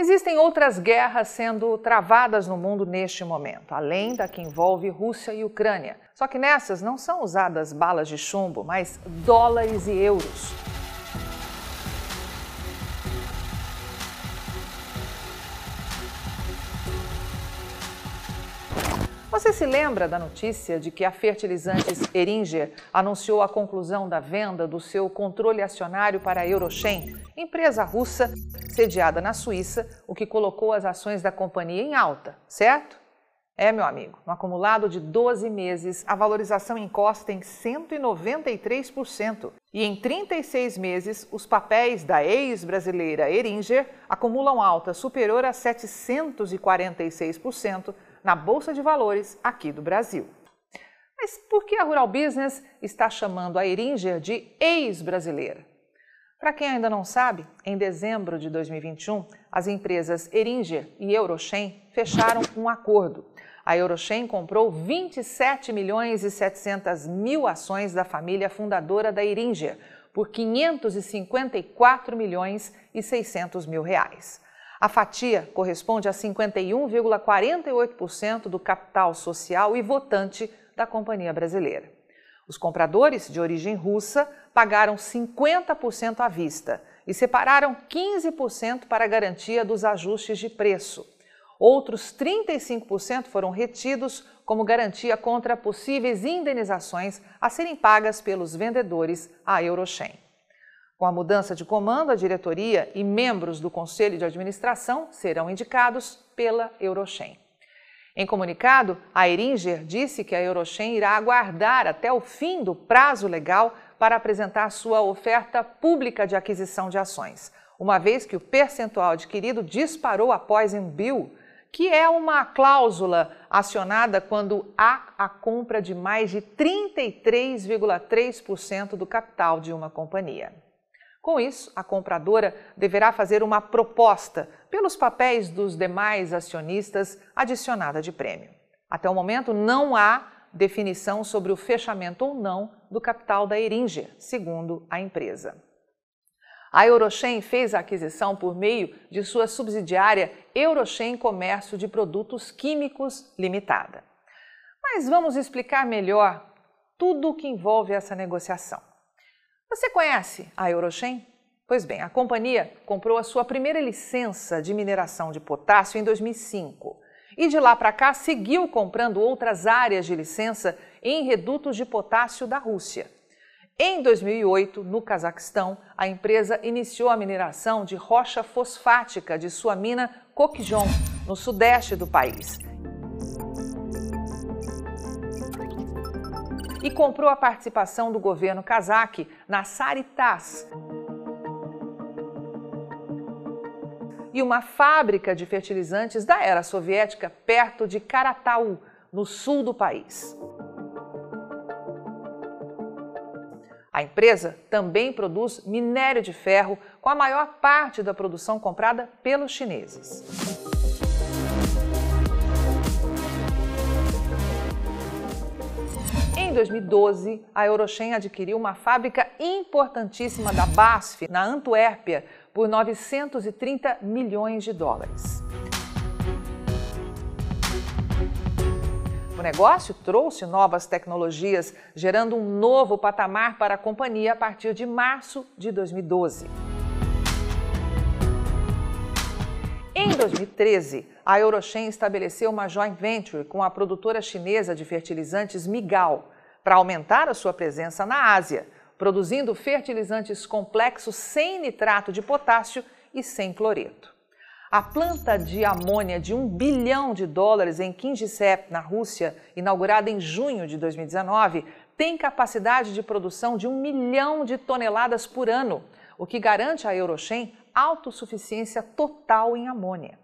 Existem outras guerras sendo travadas no mundo neste momento, além da que envolve Rússia e Ucrânia. Só que nessas não são usadas balas de chumbo, mas dólares e euros. Você se lembra da notícia de que a Fertilizantes Eringer anunciou a conclusão da venda do seu controle acionário para a Eurochem, empresa russa sediada na Suíça, o que colocou as ações da companhia em alta, certo? É, meu amigo, no acumulado de 12 meses, a valorização encosta em 193%. E em 36 meses, os papéis da ex-brasileira Eringer acumulam alta superior a 746% na Bolsa de Valores aqui do Brasil. Mas por que a Rural Business está chamando a Eringer de ex-brasileira? Para quem ainda não sabe, em dezembro de 2021, as empresas Eringer e Eurochem fecharam um acordo. A Eurochem comprou 27 milhões e 700 mil ações da família fundadora da Eringer por 554 milhões e 600 mil reais. A fatia corresponde a 51,48% do capital social e votante da companhia brasileira. Os compradores de origem russa pagaram 50% à vista e separaram 15% para garantia dos ajustes de preço. Outros 35% foram retidos como garantia contra possíveis indenizações a serem pagas pelos vendedores à Eurochem. Com a mudança de comando, a diretoria e membros do conselho de administração serão indicados pela Eurochem. Em comunicado, a Eringer disse que a Eurochem irá aguardar até o fim do prazo legal para apresentar sua oferta pública de aquisição de ações, uma vez que o percentual adquirido disparou após em bill, que é uma cláusula acionada quando há a compra de mais de 33,3% do capital de uma companhia. Com isso, a compradora deverá fazer uma proposta pelos papéis dos demais acionistas adicionada de prêmio. Até o momento, não há definição sobre o fechamento ou não do capital da Eringer, segundo a empresa. A Eurochem fez a aquisição por meio de sua subsidiária Eurochem Comércio de Produtos Químicos Limitada. Mas vamos explicar melhor tudo o que envolve essa negociação. Você conhece a Eurochem? Pois bem, a companhia comprou a sua primeira licença de mineração de potássio em 2005 e de lá para cá seguiu comprando outras áreas de licença em redutos de potássio da Rússia. Em 2008, no Cazaquistão, a empresa iniciou a mineração de rocha fosfática de sua mina Kokjon, no sudeste do país, e comprou a participação do governo cazaque na Saritas. E uma fábrica de fertilizantes da era soviética perto de Karataú, no sul do país. A empresa também produz minério de ferro, com a maior parte da produção comprada pelos chineses. Em 2012, a Eurochem adquiriu uma fábrica importantíssima da BASF, na Antuérpia, por 930 milhões de dólares. O negócio trouxe novas tecnologias, gerando um novo patamar para a companhia a partir de março de 2012. Em 2013, a Eurochem estabeleceu uma joint venture com a produtora chinesa de fertilizantes Migal, para aumentar a sua presença na Ásia, produzindo fertilizantes complexos sem nitrato de potássio e sem cloreto. A planta de amônia de 1 bilhão de dólares em Kingisepp, na Rússia, inaugurada em junho de 2019, tem capacidade de produção de 1 milhão de toneladas por ano, o que garante à Eurochem autossuficiência total em amônia.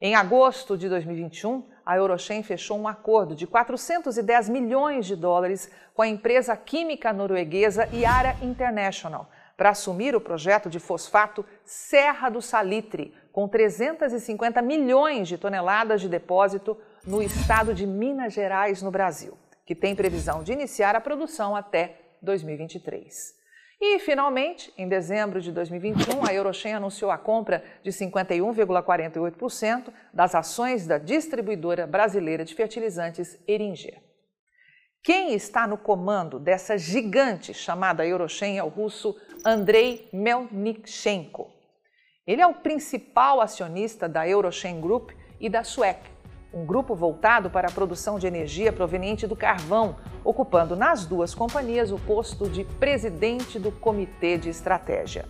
Em agosto de 2021, a Eurochem fechou um acordo de 410 milhões de dólares com a empresa química norueguesa Yara International para assumir o projeto de fosfato Serra do Salitre, com 350 milhões de toneladas de depósito no estado de Minas Gerais, no Brasil, que tem previsão de iniciar a produção até 2023. E, finalmente, em dezembro de 2021, a Eurochem anunciou a compra de 51,48% das ações da distribuidora brasileira de fertilizantes Eringer. Quem está no comando dessa gigante chamada Eurochem é o russo Andrei Melnichenko. Ele é o principal acionista da Eurochem Group e da SUEC, um grupo voltado para a produção de energia proveniente do carvão, ocupando nas duas companhias o posto de presidente do Comitê de Estratégia.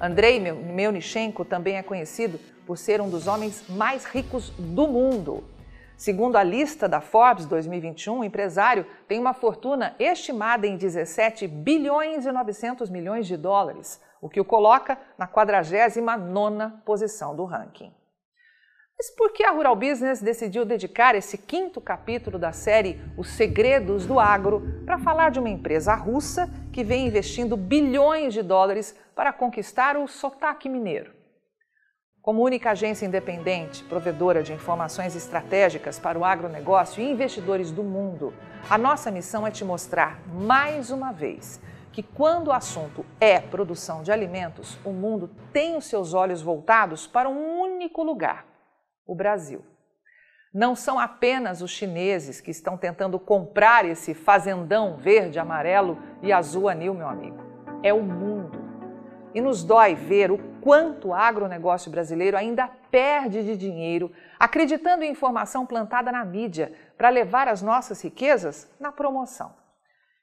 Andrei Melnichenko também é conhecido por ser um dos homens mais ricos do mundo. Segundo a lista da Forbes 2021, o empresário tem uma fortuna estimada em 17 bilhões e 900 milhões de dólares, o que o coloca na 49ª posição do ranking. Mas por que a Rural Business decidiu dedicar esse quinto capítulo da série Os Segredos do Agro para falar de uma empresa russa que vem investindo bilhões de dólares para conquistar o sotaque mineiro? Como única agência independente, provedora de informações estratégicas para o agronegócio e investidores do mundo, a nossa missão é te mostrar, mais uma vez, que quando o assunto é produção de alimentos, o mundo tem os seus olhos voltados para um único lugar: o Brasil. Não são apenas os chineses que estão tentando comprar esse fazendão verde, amarelo e azul anil, meu amigo. É o mundo. E nos dói ver o quanto o agronegócio brasileiro ainda perde de dinheiro acreditando em informação plantada na mídia para levar as nossas riquezas na promoção.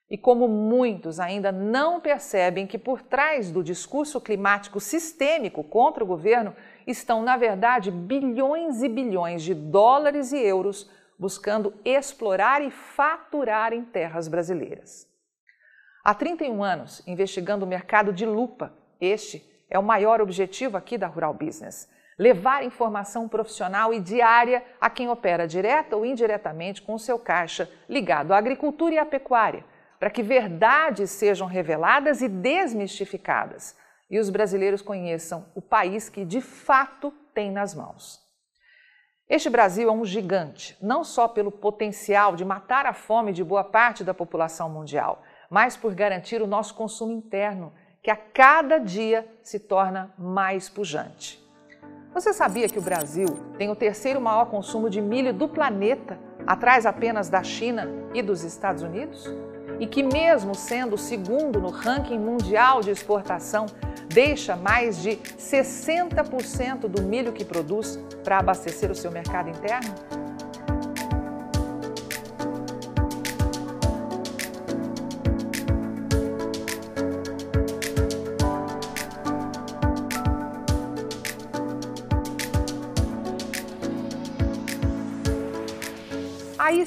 E como muitos ainda não percebem que por trás do discurso climático sistêmico contra o governo estão, na verdade, bilhões e bilhões de dólares e euros buscando explorar e faturar em terras brasileiras. Há 31 anos, investigando o mercado de lupa, este é o maior objetivo aqui da Rural Business. Levar informação profissional e diária a quem opera direta ou indiretamente com o seu caixa ligado à agricultura e à pecuária, para que verdades sejam reveladas e desmistificadas e os brasileiros conheçam o país que de fato tem nas mãos. Este Brasil é um gigante, não só pelo potencial de matar a fome de boa parte da população mundial, mas por garantir o nosso consumo interno que a cada dia se torna mais pujante. Você sabia que o Brasil tem o terceiro maior consumo de milho do planeta, atrás apenas da China e dos Estados Unidos? E que, mesmo sendo o segundo no ranking mundial de exportação, deixa mais de 60% do milho que produz para abastecer o seu mercado interno?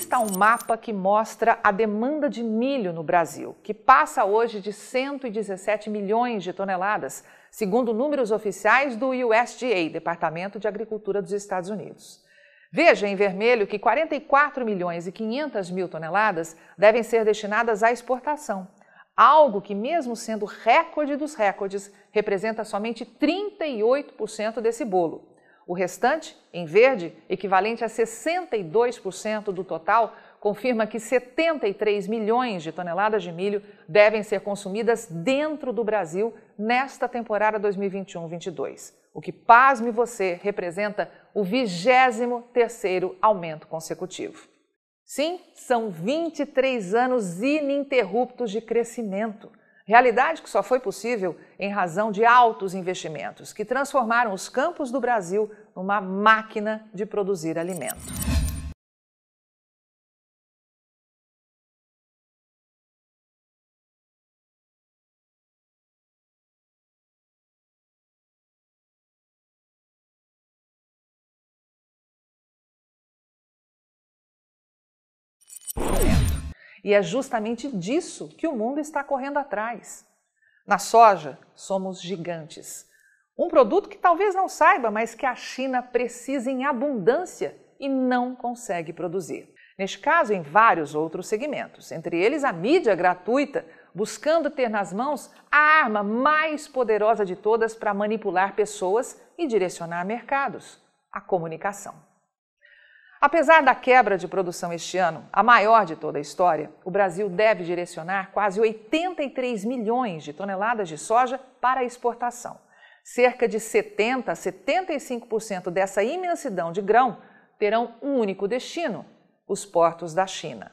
Está um mapa que mostra a demanda de milho no Brasil, que passa hoje de 117 milhões de toneladas, segundo números oficiais do USDA, Departamento de Agricultura dos Estados Unidos. Veja em vermelho que 44 milhões e 500 mil toneladas devem ser destinadas à exportação, algo que, mesmo sendo recorde dos recordes, representa somente 38% desse bolo. O restante, em verde, equivalente a 62% do total, confirma que 73 milhões de toneladas de milho devem ser consumidas dentro do Brasil nesta temporada 2021-22, o que, pasme você, representa o 23º aumento consecutivo. Sim, são 23 anos ininterruptos de crescimento. Realidade que só foi possível em razão de altos investimentos que transformaram os campos do Brasil numa máquina de produzir alimento. E é justamente disso que o mundo está correndo atrás. Na soja, somos gigantes. Um produto que talvez não saiba, mas que a China precisa em abundância e não consegue produzir. Neste caso, em vários outros segmentos, entre eles a mídia gratuita, buscando ter nas mãos a arma mais poderosa de todas para manipular pessoas e direcionar mercados: a comunicação. Apesar da quebra de produção este ano, a maior de toda a história, o Brasil deve direcionar quase 83 milhões de toneladas de soja para exportação. Cerca de 70 a 75% dessa imensidão de grão terão um único destino: os portos da China.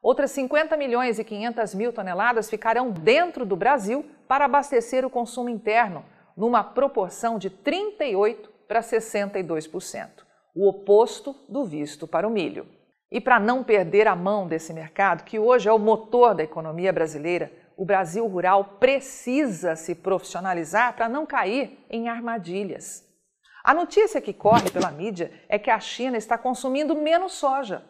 Outras 50 milhões e 500 mil toneladas ficarão dentro do Brasil para abastecer o consumo interno, numa proporção de 38 para 62% o oposto do visto para o milho. E para não perder a mão desse mercado, que hoje é o motor da economia brasileira, o Brasil rural precisa se profissionalizar para não cair em armadilhas. A notícia que corre pela mídia é que a China está consumindo menos soja,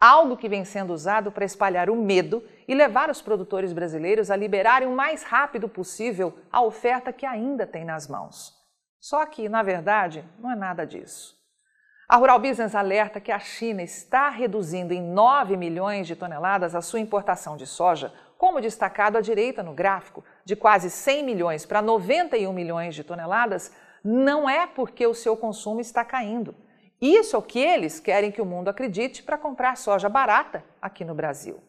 algo que vem sendo usado para espalhar o medo e levar os produtores brasileiros a liberarem o mais rápido possível a oferta que ainda tem nas mãos. Só que, na verdade, não é nada disso. A Rural Business alerta que a China está reduzindo em 9 milhões de toneladas a sua importação de soja, como destacado à direita no gráfico, de quase 100 milhões para 91 milhões de toneladas, não é porque o seu consumo está caindo. Isso é o que eles querem que o mundo acredite para comprar soja barata aqui no Brasil.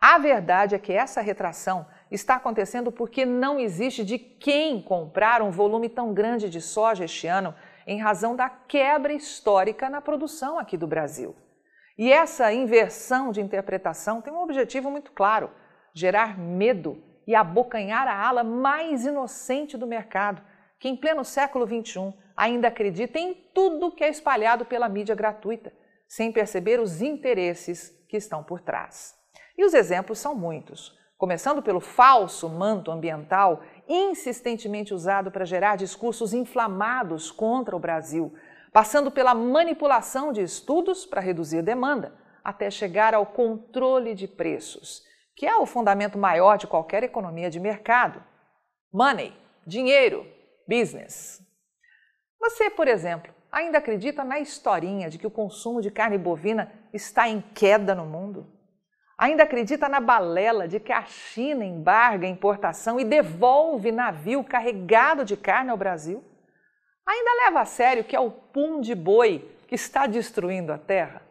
A verdade é que essa retração está acontecendo porque não existe de quem comprar um volume tão grande de soja este ano em razão da quebra histórica na produção aqui do Brasil. E essa inversão de interpretação tem um objetivo muito claro: gerar medo e abocanhar a ala mais inocente do mercado, que em pleno século XXI ainda acredita em tudo que é espalhado pela mídia gratuita, sem perceber os interesses que estão por trás. E os exemplos são muitos, começando pelo falso manto ambiental insistentemente usado para gerar discursos inflamados contra o Brasil, passando pela manipulação de estudos para reduzir a demanda, até chegar ao controle de preços, que é o fundamento maior de qualquer economia de mercado. Money, dinheiro, business. Você, por exemplo, ainda acredita na historinha de que o consumo de carne bovina está em queda no mundo? Ainda acredita na balela de que a China embarga a importação e devolve navio carregado de carne ao Brasil? Ainda leva a sério que é o pum de boi que está destruindo a terra?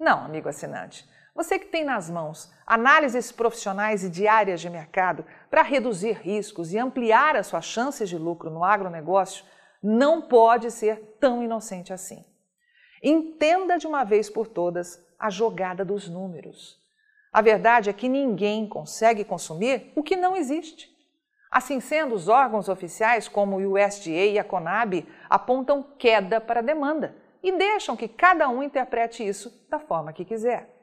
Não, amigo assinante. Você que tem nas mãos análises profissionais e diárias de mercado para reduzir riscos e ampliar as suas chances de lucro no agronegócio, não pode ser tão inocente assim. Entenda de uma vez por todas a jogada dos números. A verdade é que ninguém consegue consumir o que não existe. Assim sendo, os órgãos oficiais, como o USDA e a Conab, apontam queda para a demanda e deixam que cada um interprete isso da forma que quiser.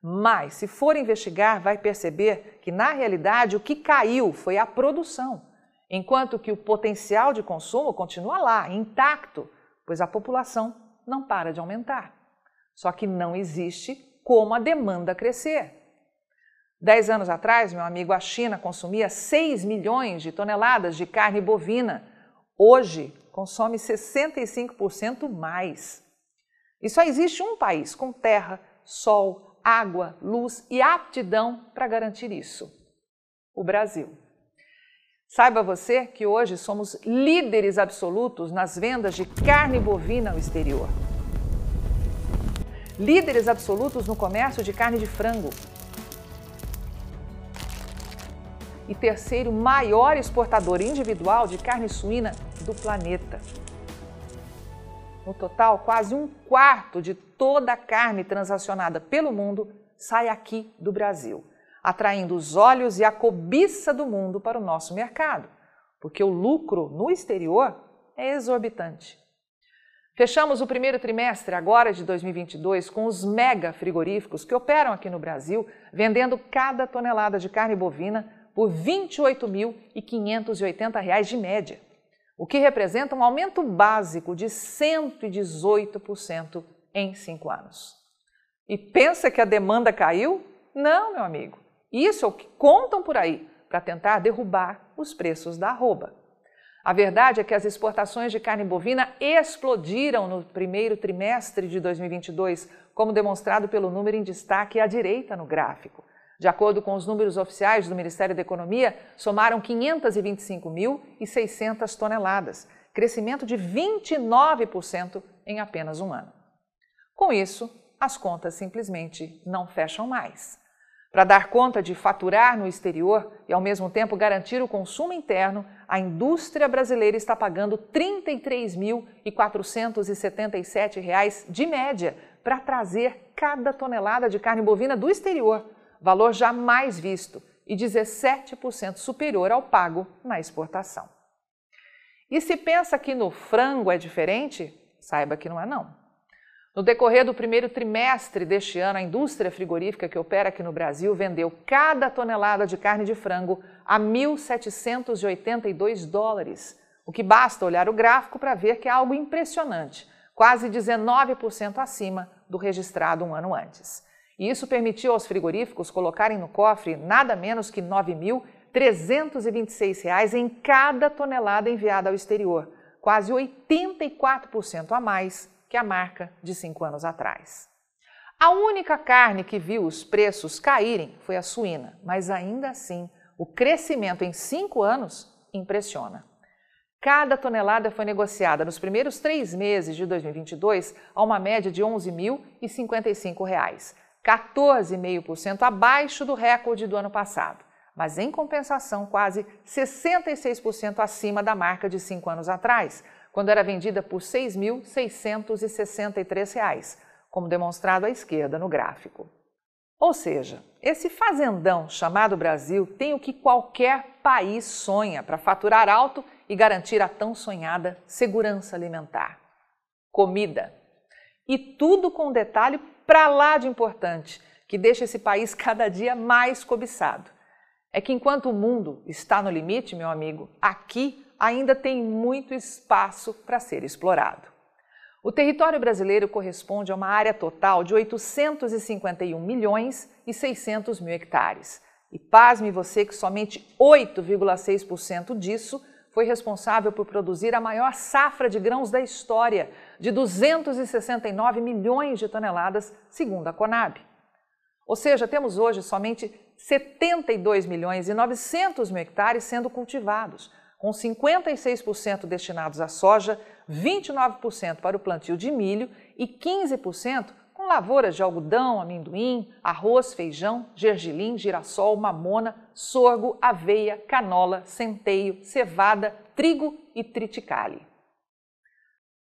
Mas, se for investigar, vai perceber que, na realidade, o que caiu foi a produção, enquanto que o potencial de consumo continua lá, intacto, pois a população não para de aumentar. Só que não existe como a demanda crescer. Dez anos atrás, meu amigo, a China consumia 6 milhões de toneladas de carne bovina. Hoje, consome 65% mais. E só existe um país com terra, sol, água, luz e aptidão para garantir isso: o Brasil. Saiba você que hoje somos líderes absolutos nas vendas de carne bovina ao exterior. Líderes absolutos no comércio de carne de frango, e terceiro maior exportador individual de carne suína do planeta. No total, quase um quarto de toda a carne transacionada pelo mundo sai aqui do Brasil, atraindo os olhos e a cobiça do mundo para o nosso mercado, porque o lucro no exterior é exorbitante. Fechamos o primeiro trimestre agora de 2022 com os mega frigoríficos que operam aqui no Brasil, vendendo cada tonelada de carne bovina por R$ 28.580 de média, o que representa um aumento básico de 118% em cinco anos. E pensa que a demanda caiu? Não, meu amigo. Isso é o que contam por aí para tentar derrubar os preços da arroba. A verdade é que as exportações de carne bovina explodiram no primeiro trimestre de 2022, como demonstrado pelo número em destaque à direita no gráfico. De acordo com os números oficiais do Ministério da Economia, somaram 525.600 toneladas, crescimento de 29% em apenas um ano. Com isso, as contas simplesmente não fecham mais. Para dar conta de faturar no exterior e, ao mesmo tempo, garantir o consumo interno, a indústria brasileira está pagando R$ 33.477 de média para trazer cada tonelada de carne bovina do exterior, valor jamais visto e 17% superior ao pago na exportação. E se pensa que no frango é diferente, saiba que não é não. No decorrer do primeiro trimestre deste ano, a indústria frigorífica que opera aqui no Brasil vendeu cada tonelada de carne de frango a 1.782 dólares, o que basta olhar o gráfico para ver que é algo impressionante, quase 19% acima do registrado um ano antes. E isso permitiu aos frigoríficos colocarem no cofre nada menos que R$ 9.326 em cada tonelada enviada ao exterior, quase 84% a mais que a marca de cinco anos atrás. A única carne que viu os preços caírem foi a suína, mas ainda assim o crescimento em cinco anos impressiona. Cada tonelada foi negociada nos primeiros três meses de 2022 a uma média de R$ 11.055, 14,5% abaixo do recorde do ano passado, mas em compensação quase 66% acima da marca de cinco anos atrás, quando era vendida por R$ 6.663, como demonstrado à esquerda no gráfico. Ou seja, esse fazendão chamado Brasil tem o que qualquer país sonha para faturar alto e garantir a tão sonhada segurança alimentar: comida. E tudo com um detalhe para lá de importante, que deixa esse país cada dia mais cobiçado. É que enquanto o mundo está no limite, meu amigo, aqui ainda tem muito espaço para ser explorado. O território brasileiro corresponde a uma área total de 851 milhões e 600 mil hectares. E pasme você que somente 8,6% disso foi responsável por produzir a maior safra de grãos da história, de 269 milhões de toneladas, segundo a Conab. Ou seja, temos hoje somente 72 milhões e 900 mil hectares sendo cultivados, com 56% destinados à soja, 29% para o plantio de milho e 15% com lavouras de algodão, amendoim, arroz, feijão, gergelim, girassol, mamona, sorgo, aveia, canola, centeio, cevada, trigo e triticale.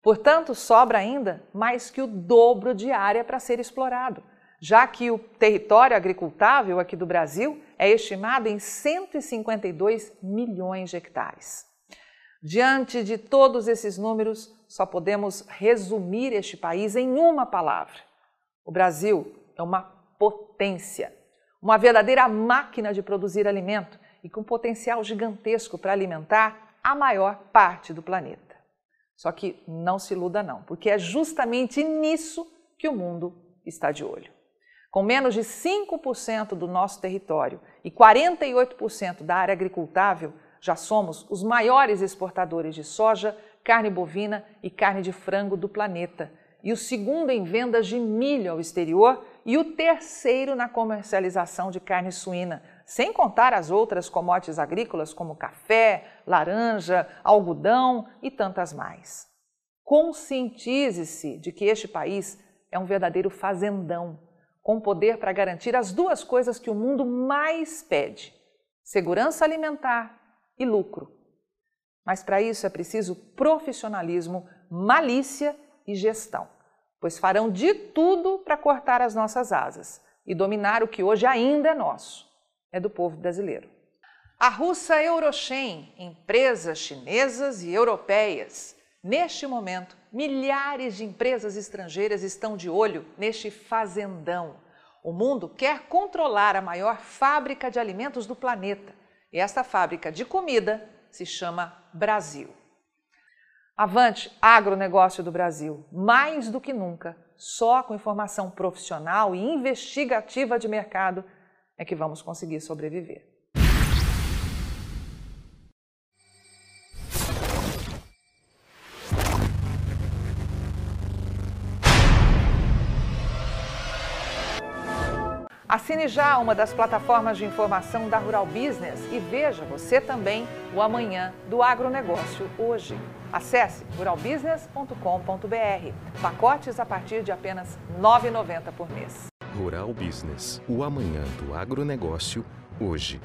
Portanto, sobra ainda mais que o dobro de área para ser explorado já que o território agricultável aqui do Brasil é estimado em 152 milhões de hectares. Diante de todos esses números, só podemos resumir este país em uma palavra: o Brasil é uma potência, uma verdadeira máquina de produzir alimento e com potencial gigantesco para alimentar a maior parte do planeta. Só que não se iluda não, porque é justamente nisso que o mundo está de olho. Com menos de 5% do nosso território e 48% da área agricultável, já somos os maiores exportadores de soja, carne bovina e carne de frango do planeta, e o segundo em vendas de milho ao exterior e o terceiro na comercialização de carne suína, sem contar as outras commodities agrícolas como café, laranja, algodão e tantas mais. Conscientize-se de que este país é um verdadeiro fazendão com poder para garantir as duas coisas que o mundo mais pede: segurança alimentar e lucro. Mas para isso é preciso profissionalismo, malícia e gestão, pois farão de tudo para cortar as nossas asas e dominar o que hoje ainda é nosso, é do povo brasileiro. A russa Eurochem, empresas chinesas e europeias, neste momento Milhares de empresas estrangeiras estão de olho neste fazendão. O mundo quer controlar a maior fábrica de alimentos do planeta. E esta fábrica de comida se chama Brasil. Avante, agronegócio do Brasil, mais do que nunca, só com informação profissional e investigativa de mercado é que vamos conseguir sobreviver. Assine já uma das plataformas de informação da Rural Business e veja você também o amanhã do agronegócio hoje. Acesse ruralbusiness.com.br. Pacotes a partir de apenas R$ 9,90 por mês. Rural Business, o amanhã do agronegócio, hoje.